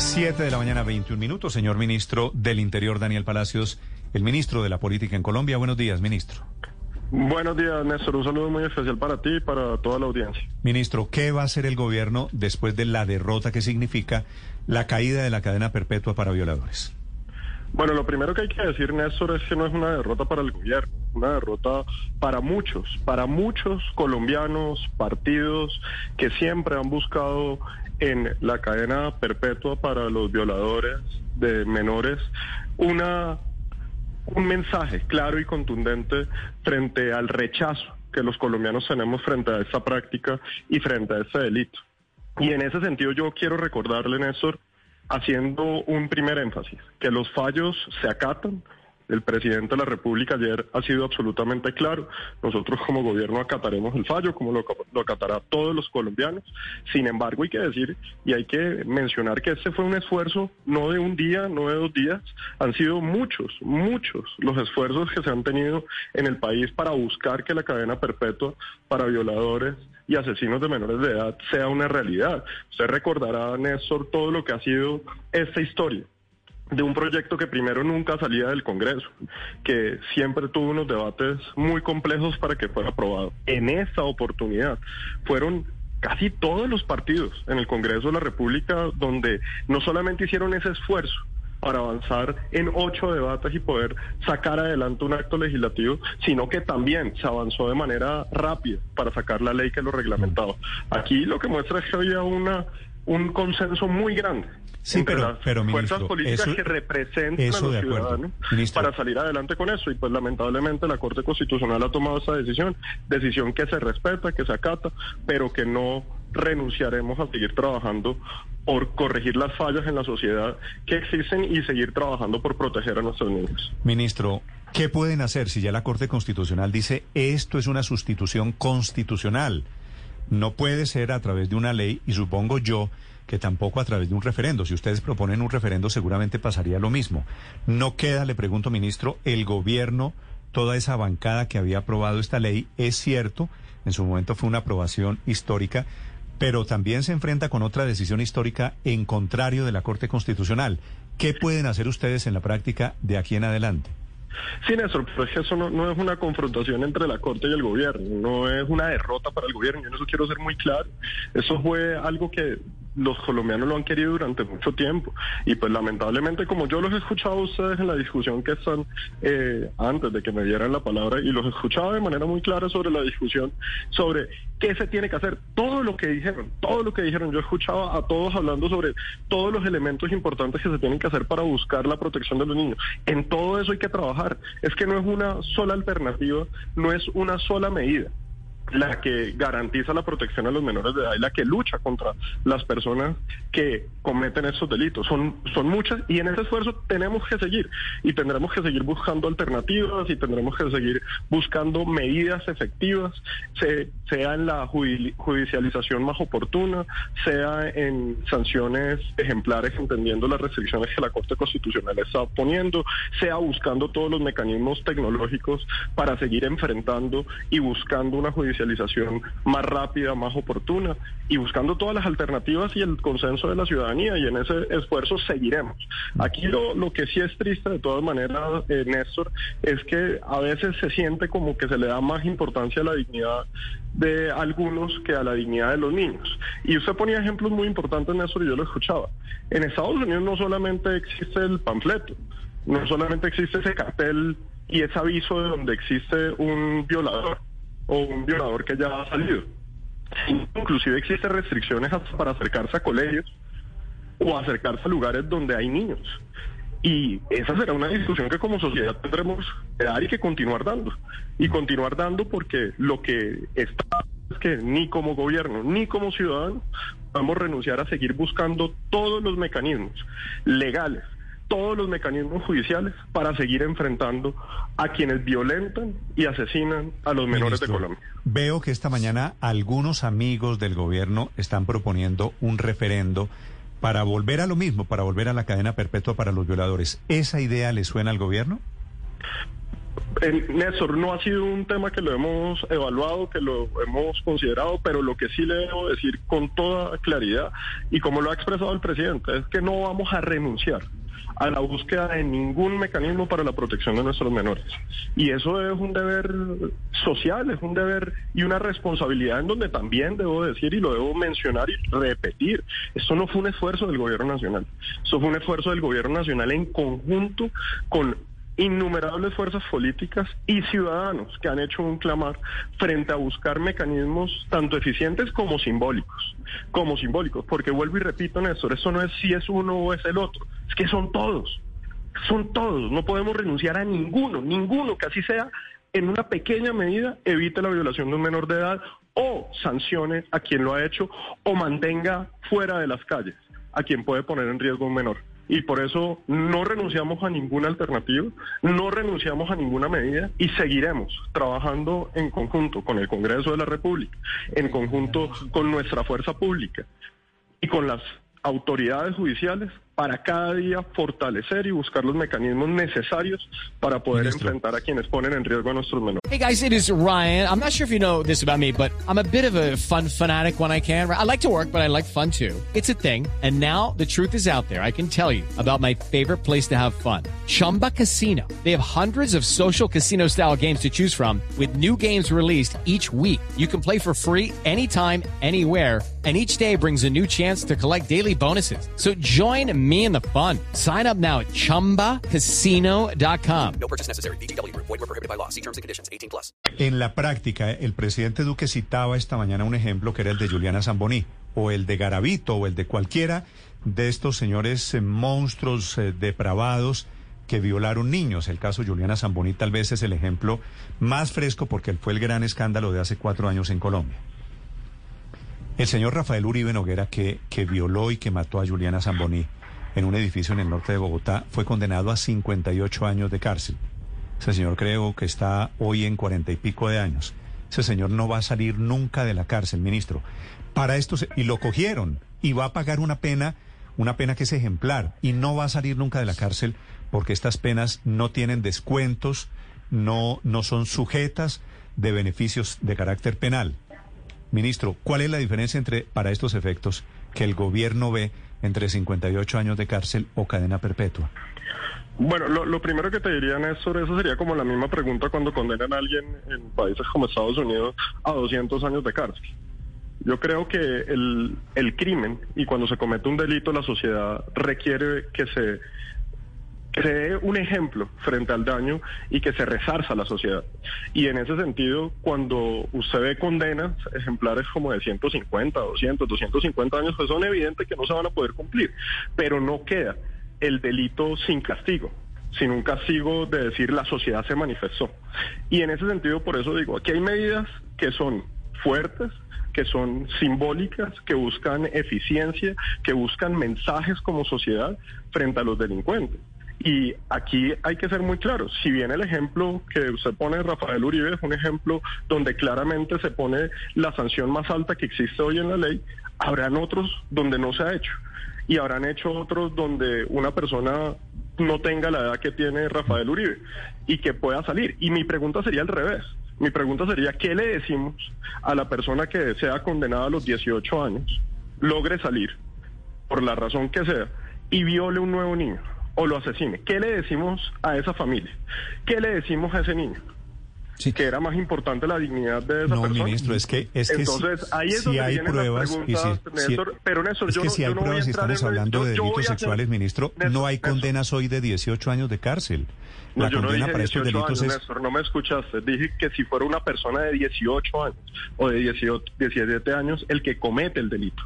7 de la mañana, 21 minutos. Señor ministro del Interior, Daniel Palacios, el ministro de la Política en Colombia. Buenos días, ministro. Buenos días, Néstor. Un saludo muy especial para ti y para toda la audiencia. Ministro, ¿qué va a hacer el gobierno después de la derrota que significa la caída de la cadena perpetua para violadores? Bueno, lo primero que hay que decir, Néstor, es que no es una derrota para el gobierno, una derrota para muchos, para muchos colombianos, partidos que siempre han buscado en la cadena perpetua para los violadores de menores una un mensaje claro y contundente frente al rechazo que los colombianos tenemos frente a esta práctica y frente a este delito. Y en ese sentido yo quiero recordarle, Néstor, haciendo un primer énfasis, que los fallos se acatan, el presidente de la República ayer ha sido absolutamente claro. Nosotros como gobierno acataremos el fallo, como lo, lo, acatará todos los colombianos. Sin embargo, hay que decir y hay que mencionar que este fue un esfuerzo no de un día, no de dos días, han sido muchos, muchos los esfuerzos que se han tenido en el país para buscar que la cadena perpetua para violadores y asesinos de menores de edad sea una realidad. Usted recordará, Néstor, todo lo que ha sido esta historia de un proyecto que primero nunca salía del Congreso, que siempre tuvo unos debates muy complejos para que fuera aprobado. En esta oportunidad fueron casi todos los partidos en el Congreso de la República donde no solamente hicieron ese esfuerzo, para avanzar en ocho debates y poder sacar adelante un acto legislativo, sino que también se avanzó de manera rápida para sacar la ley que lo reglamentaba. Aquí lo que muestra es que había una un consenso muy grande Sí, entre pero, las pero fuerzas ministro, políticas eso- que representan eso a los ciudadanos Ministro. para salir adelante con eso. Y pues lamentablemente la Corte Constitucional ha tomado esa decisión, decisión que se respeta, que se acata, pero que no renunciaremos a seguir trabajando por corregir las fallas en la sociedad que existen y seguir trabajando por proteger a nuestros niños. Ministro, ¿qué pueden hacer si ya la Corte Constitucional dice esto es una sustitución constitucional? No puede ser a través de una ley y supongo yo que tampoco a través de un referendo. Si ustedes proponen un referendo seguramente pasaría lo mismo. No queda, le pregunto, ministro, el gobierno, toda esa bancada que había aprobado esta ley, es cierto, en su momento fue una aprobación histórica, pero también se enfrenta con otra decisión histórica en contrario de la Corte Constitucional. ¿Qué pueden hacer ustedes en la práctica de aquí en adelante? Sí, Néstor, pero es que eso no, no es una confrontación entre la Corte y el gobierno, no es una derrota para el gobierno, yo en eso quiero ser muy claro. Eso fue algo que los colombianos lo han querido durante mucho tiempo. Y pues lamentablemente como yo los he escuchado a ustedes en la discusión que están eh, antes de que me dieran la palabra y los escuchaba de manera muy clara sobre la discusión sobre qué se tiene que hacer, todo lo que dijeron, todo lo que dijeron, yo escuchaba a todos hablando sobre todos los elementos importantes que se tienen que hacer para buscar la protección de los niños. En todo eso hay que trabajar, es que no es una sola alternativa, no es una sola medida la que garantiza la protección a los menores de edad y la que lucha contra las personas que cometen estos delitos. Son, son muchas y en ese esfuerzo tenemos que seguir y tendremos que seguir buscando alternativas y tendremos que seguir buscando medidas efectivas, se- sea en la judi- judicialización más oportuna, sea en sanciones ejemplares entendiendo las restricciones que la Corte Constitucional está poniendo, sea buscando todos los mecanismos tecnológicos para seguir enfrentando y buscando una judicialización más rápida, más oportuna y buscando todas las alternativas y el consenso de la ciudadanía y en ese esfuerzo seguiremos. Aquí lo, lo que sí es triste de todas maneras, eh, Néstor, es que a veces se siente como que se le da más importancia a la dignidad de algunos que a la dignidad de los niños. Y usted ponía ejemplos muy importantes, Néstor, y yo lo escuchaba. En Estados Unidos no solamente existe el panfleto, no solamente existe ese cartel y ese aviso de donde existe un violador o un violador que ya ha salido. Inclusive existen restricciones para acercarse a colegios o acercarse a lugares donde hay niños. Y esa será una discusión que como sociedad tendremos que dar y que continuar dando. Y continuar dando porque lo que está es que ni como gobierno ni como ciudadano podemos renunciar a seguir buscando todos los mecanismos legales, todos los mecanismos judiciales para seguir enfrentando a quienes violentan y asesinan a los menores Ministro, de Colombia. Veo que esta mañana algunos amigos del gobierno están proponiendo un referendo para volver a lo mismo, para volver a la cadena perpetua para los violadores. ¿Esa idea le suena al gobierno? Eh, Néstor, no ha sido un tema que lo hemos evaluado, que lo hemos considerado, pero lo que sí le debo decir con toda claridad, y como lo ha expresado el presidente, es que no vamos a renunciar a la búsqueda de ningún mecanismo para la protección de nuestros menores. Y eso es un deber social, es un deber y una responsabilidad en donde también debo decir y lo debo mencionar y repetir, esto no fue un esfuerzo del gobierno nacional, eso fue un esfuerzo del gobierno nacional en conjunto con innumerables fuerzas políticas y ciudadanos que han hecho un clamar frente a buscar mecanismos tanto eficientes como simbólicos, como simbólicos, porque vuelvo y repito, Néstor, eso no es si es uno o es el otro, es que son todos, son todos, no podemos renunciar a ninguno, ninguno que así sea en una pequeña medida evite la violación de un menor de edad o sancione a quien lo ha hecho o mantenga fuera de las calles a quien puede poner en riesgo un menor. Y por eso no renunciamos a ninguna alternativa, no renunciamos a ninguna medida y seguiremos trabajando en conjunto con el Congreso de la República, en conjunto con nuestra fuerza pública y con las autoridades judiciales para cada día fortalecer y buscar los mecanismos necesarios para poder Ministro. enfrentar a quienes ponen en riesgo a nuestros menores. Hey guys, it is Ryan. I'm not sure if you know this about me, but I'm a bit of a fun fanatic when I can. I like to work, but I like fun too. It's a thing. And now the truth is out there. I can tell you about my favorite place to have fun. Chumba Casino. They have hundreds of social casino style games to choose from with new games released each week. You can play for free anytime, anywhere. And each day brings a new chance to collect daily bonuses. So join me in the fun. Sign up now at chumbacasino.com. No purchase necessary. VGW Group. Void were prohibited by law. See terms and conditions. 18 plus. En la práctica, el presidente Duque citaba esta mañana un ejemplo que era el de Juliana Zamboní, o el de Garavito, o el de cualquiera de estos señores eh, monstruos eh, depravados que violaron niños. El caso Juliana Zamboní tal vez es el ejemplo más fresco porque fue el gran escándalo de hace cuatro años en Colombia. El señor Rafael Uribe Noguera, que, que violó y que mató a Juliana Zamboní en un edificio en el norte de Bogotá, fue condenado a 58 años de cárcel. Ese señor creo que está hoy en cuarenta y pico de años. Ese señor no va a salir nunca de la cárcel, ministro. Para esto, se- y lo cogieron, y va a pagar una pena, una pena que es ejemplar, y no va a salir nunca de la cárcel porque estas penas no tienen descuentos, no, no son sujetas de beneficios de carácter penal. Ministro, ¿cuál es la diferencia entre, para estos efectos, que el gobierno ve entre 58 años de cárcel o cadena perpetua? Bueno, lo, lo primero que te diría, Néstor, eso sería como la misma pregunta cuando condenan a alguien en países como Estados Unidos a 200 años de cárcel. Yo creo que el, el crimen y cuando se comete un delito, la sociedad requiere que se dé un ejemplo frente al daño y que se resarza a la sociedad. Y en ese sentido, cuando usted ve condenas ejemplares como de 150, 200, 250 años, pues son evidentes que no se van a poder cumplir, pero no queda el delito sin castigo sin un castigo de decir la sociedad se manifestó. Y en ese sentido, por eso digo, aquí hay medidas que son fuertes, que son simbólicas, que buscan eficiencia, que buscan mensajes como sociedad frente a los delincuentes. Y aquí hay que ser muy claros. Si bien el ejemplo que usted pone, Rafael Uribe, es un ejemplo donde claramente se pone la sanción más alta que existe hoy en la ley, habrán otros donde no se ha hecho. Y habrán hecho otros donde una persona no tenga la edad que tiene Rafael Uribe y que pueda salir. Y mi pregunta sería al revés. Mi pregunta sería, ¿qué le decimos a la persona que sea condenada a los 18 años, logre salir, por la razón que sea, y viole un nuevo niño o lo asesine? ¿Qué le decimos a esa familia? ¿Qué le decimos a ese niño? Sí. Que era más importante la dignidad de esa No, persona. ministro, es que, es que Entonces, si, ahí es si hay pruebas, y si- preguntas, si- Néstor. pero Néstor, es yo que no- si yo hay no pruebas y estamos en- hablando yo- de yo delitos hacer- sexuales, ministro, Néstor, no hay Néstor. condenas hoy de 18 años de cárcel. No, La yo no condena dije para estos 18 delitos años, es... Néstor, no me escuchaste. Dije que si fuera una persona de 18 años o de 18, 17 años el que comete el delito.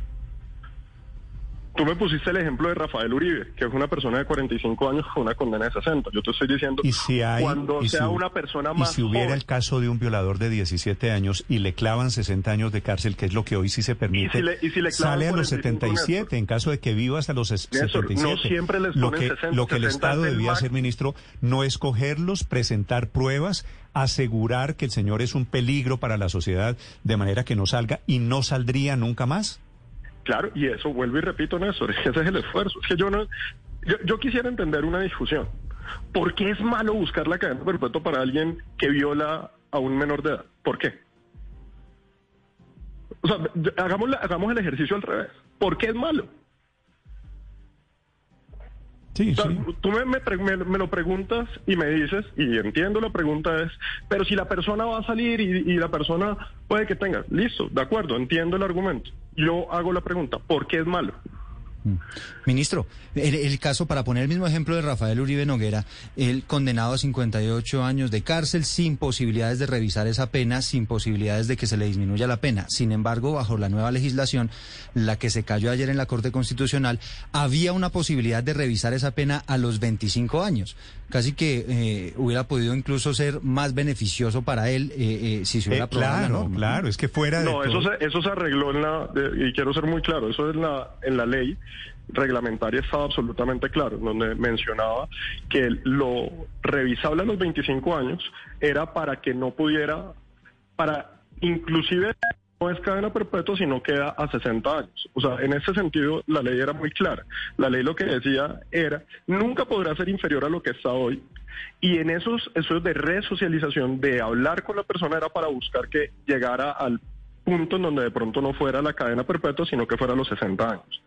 Tú me pusiste el ejemplo de Rafael Uribe, que es una persona de 45 años con una condena de 60. Yo te estoy diciendo, Y si hay, cuando y sea si- una persona y más si hubiera joven, el caso de un violador de 17 años y le clavan 60 años de cárcel, que es lo que hoy sí se permite, Y si le- y si le sale a los 45 77, en caso de que viva hasta los Néstor, no 77. siempre les lo que 60, lo que el 60 Estado debía hacer, ministro, no es cogerlos, presentar pruebas, asegurar que el señor es un peligro para la sociedad de manera que no salga y no saldría nunca más. Claro, y eso vuelvo y repito, Néstor, ese es el esfuerzo. Es que yo no, yo, quisiera entender una discusión. ¿Por qué es malo buscar la cadena perpetua para alguien que viola a un menor de edad? ¿Por qué? O sea, hagamos, hagamos el ejercicio al revés. ¿Por qué es malo? Sí, O sea, sí. Tú me, me pre- me- me lo preguntas y me dices, y entiendo la pregunta es, pero si la persona va a salir y, y la persona puede que tenga, listo, de acuerdo, entiendo el argumento. Yo hago la pregunta, ¿por qué es malo? Ministro, el, el caso, para poner el mismo ejemplo de Rafael Uribe Noguera, él condenado a 58 años de cárcel sin posibilidades de revisar esa pena, sin posibilidades de que se le disminuya la pena. Sin embargo, bajo la nueva legislación, la que se cayó ayer en la Corte Constitucional, había una posibilidad de revisar esa pena a los 25 años. Casi que eh, hubiera podido incluso ser más beneficioso para él eh, eh, si se hubiera Eh, aprobado la claro, norma. claro, es que fuera de No, eso se, eso se arregló en la, de- y quiero ser muy claro, eso en la, en la ley reglamentaria estaba absolutamente claro, donde mencionaba que lo revisable a los 25 años era para que no pudiera, para inclusive no es cadena perpetua, sino queda a 60 años. O sea, en ese sentido la ley era muy clara. La ley lo que decía era, nunca podrá ser inferior a lo que está hoy. Y en esos esos de resocialización, de hablar con la persona, era para buscar que llegara al punto en donde de pronto no fuera la cadena perpetua, sino que fuera los 60 años.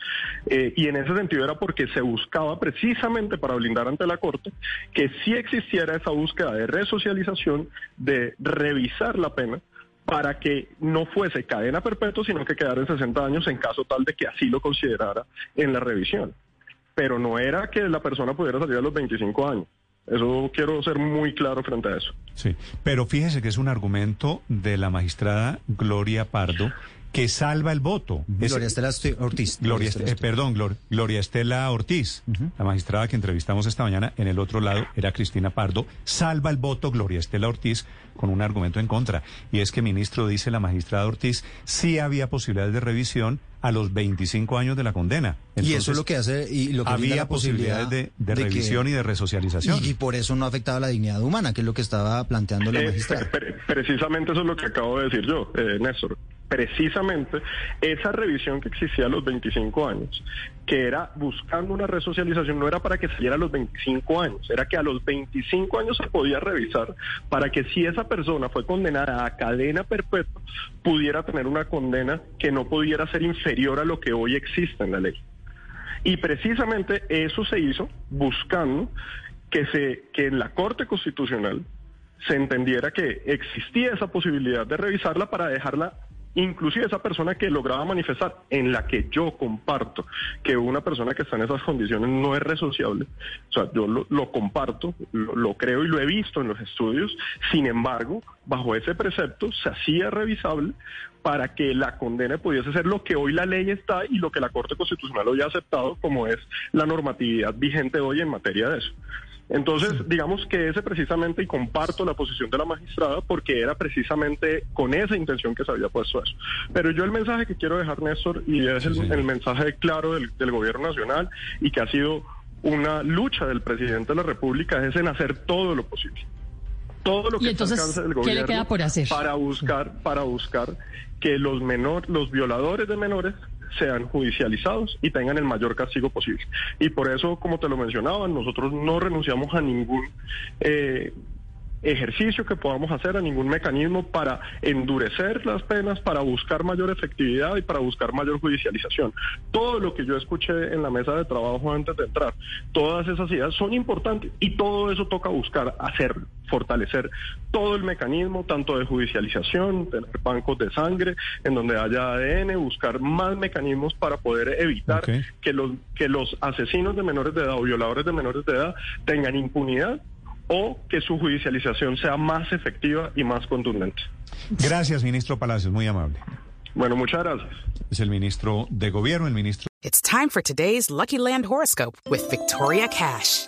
Eh, y en ese sentido era porque se buscaba precisamente para blindar ante la Corte que sí existiera esa búsqueda de resocialización, de revisar la pena para que no fuese cadena perpetua, sino que quedara en 60 años en caso tal de que así lo considerara en la revisión. Pero no era que la persona pudiera salir a los 25 años. Eso quiero ser muy claro frente a eso. Sí, pero fíjese que es un argumento de la magistrada Gloria Pardo que salva el voto. Es- Gloria Estela Ortiz. Gloria, Estela eh, perdón, Glor- Gloria Estela Ortiz, la magistrada que entrevistamos esta mañana. En el otro lado era Cristina Pardo. Salva el voto Gloria Estela Ortiz con un argumento en contra. Y es que, ministro, dice la magistrada Ortiz, sí había posibilidades de revisión a los 25 años de la condena. y eso es lo que hace y lo que había la posibilidad posibilidades de, de revisión y de resocialización. y, y por eso no afectaba la dignidad humana, que es lo que estaba planteando la Eh, magistrada. pre- pre- precisamente eso es lo que acabo de decir yo, eh, Néstor. Precisamente esa revisión que existía a los 25 años, que era buscando una resocialización, no era para que saliera a los 25 años, era que a los 25 años se podía revisar para que si esa persona fue condenada a cadena perpetua, pudiera tener una condena que no pudiera ser inferior a lo que hoy existe en la ley. Y precisamente eso se hizo buscando que se que en la Corte Constitucional se entendiera que existía esa posibilidad de revisarla para dejarla inclusive esa persona que lograba manifestar en la que yo comparto que una persona que está en esas condiciones no es resociable, o sea, yo lo, comparto, lo, lo creo y lo he visto en los estudios, sin embargo, bajo ese precepto se hacía revisable para que la condena pudiese ser lo que hoy la ley está y lo que la Corte Constitucional hoy ha aceptado como es la normatividad vigente hoy en materia de eso. Entonces, digamos que ese precisamente, y comparto la posición de la magistrada, porque era precisamente con esa intención que se había puesto eso. Pero yo el mensaje que quiero dejar, Néstor, y es el, el mensaje claro del, del gobierno nacional y que ha sido una lucha del presidente de la República, es en hacer todo lo posible. Todo lo que entonces, ¿qué le gobierno queda por hacer? para buscar, para buscar que los menor, los violadores de menores sean judicializados y tengan el mayor castigo posible. Y por eso, como te lo mencionaba, nosotros no renunciamos a ningún eh, ejercicio que podamos hacer, a ningún mecanismo para endurecer las penas, para buscar mayor efectividad y para buscar mayor judicialización. Todo lo que yo escuché en la mesa de trabajo antes de entrar, todas esas ideas son importantes y todo eso toca buscar hacerlo, fortalecer todo el mecanismo, tanto de judicialización, tener bancos de sangre, en donde haya ADN, buscar más mecanismos para poder evitar que los que los asesinos de menores de edad o violadores de menores de edad tengan impunidad o que su judicialización sea más efectiva y más contundente. Gracias, ministro Palacios, muy amable. Bueno, muchas gracias. Es el ministro de Gobierno, el ministro. It's time for today's Lucky Land horoscope with Victoria Cash.